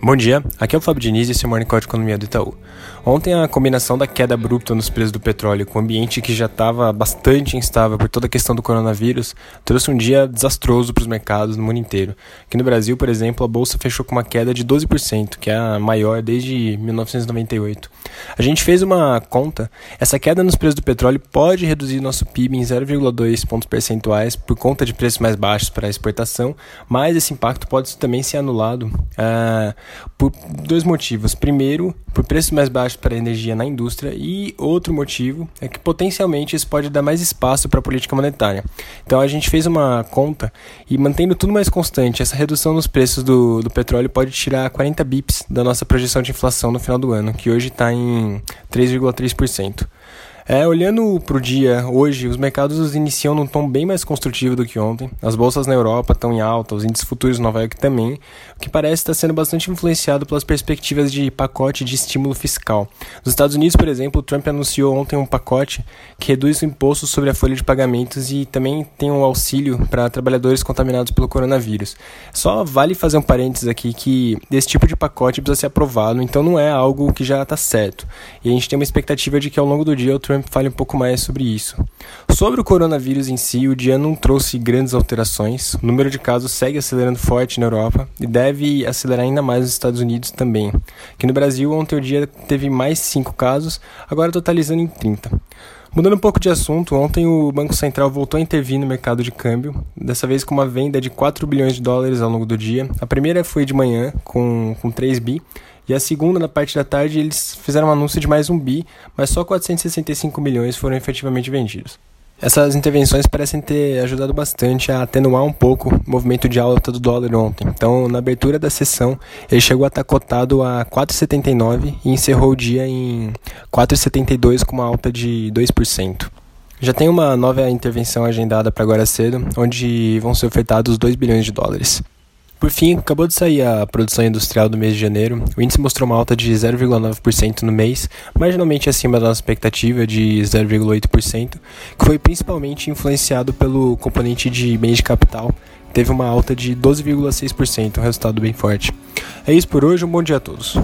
Bom dia, aqui é o Fábio Diniz e esse é o Morning Call de Economia do Itaú. Ontem a combinação da queda abrupta nos preços do petróleo com o ambiente que já estava bastante instável por toda a questão do coronavírus trouxe um dia desastroso para os mercados no mundo inteiro. Aqui no Brasil, por exemplo, a bolsa fechou com uma queda de 12%, que é a maior desde 1998. A gente fez uma conta, essa queda nos preços do petróleo pode reduzir nosso PIB em 0,2 pontos percentuais por conta de preços mais baixos para a exportação, mas esse impacto pode também ser anulado. Uh, por dois motivos. Primeiro, por preços mais baixos para a energia na indústria, e outro motivo é que potencialmente isso pode dar mais espaço para a política monetária. Então a gente fez uma conta e mantendo tudo mais constante, essa redução nos preços do, do petróleo pode tirar 40 bips da nossa projeção de inflação no final do ano, que hoje está em 3,3%. É, olhando para o dia hoje, os mercados iniciam num tom bem mais construtivo do que ontem. As bolsas na Europa estão em alta, os índices futuros em Nova York também, o que parece estar sendo bastante influenciado pelas perspectivas de pacote de estímulo fiscal. Nos Estados Unidos, por exemplo, o Trump anunciou ontem um pacote que reduz o imposto sobre a folha de pagamentos e também tem um auxílio para trabalhadores contaminados pelo coronavírus. Só vale fazer um parênteses aqui que esse tipo de pacote precisa ser aprovado, então não é algo que já está certo. E a gente tem uma expectativa de que ao longo do dia o Fale um pouco mais sobre isso. Sobre o coronavírus em si, o dia não trouxe grandes alterações. O número de casos segue acelerando forte na Europa e deve acelerar ainda mais nos Estados Unidos também. Aqui no Brasil, ontem o dia teve mais 5 casos, agora totalizando em 30. Mudando um pouco de assunto, ontem o Banco Central voltou a intervir no mercado de câmbio, dessa vez com uma venda de 4 bilhões de dólares ao longo do dia. A primeira foi de manhã, com, com 3 bi, e a segunda, na parte da tarde, eles fizeram um anúncio de mais um bi, mas só 465 milhões foram efetivamente vendidos. Essas intervenções parecem ter ajudado bastante a atenuar um pouco o movimento de alta do dólar ontem. Então, na abertura da sessão, ele chegou a estar cotado a 4,79 e encerrou o dia em 4,72 com uma alta de 2%. Já tem uma nova intervenção agendada para agora cedo, onde vão ser ofertados 2 bilhões de dólares. Por fim, acabou de sair a produção industrial do mês de janeiro. O índice mostrou uma alta de 0,9% no mês, marginalmente acima da nossa expectativa de 0,8%, que foi principalmente influenciado pelo componente de bens de capital, teve uma alta de 12,6%, um resultado bem forte. É isso por hoje, um bom dia a todos.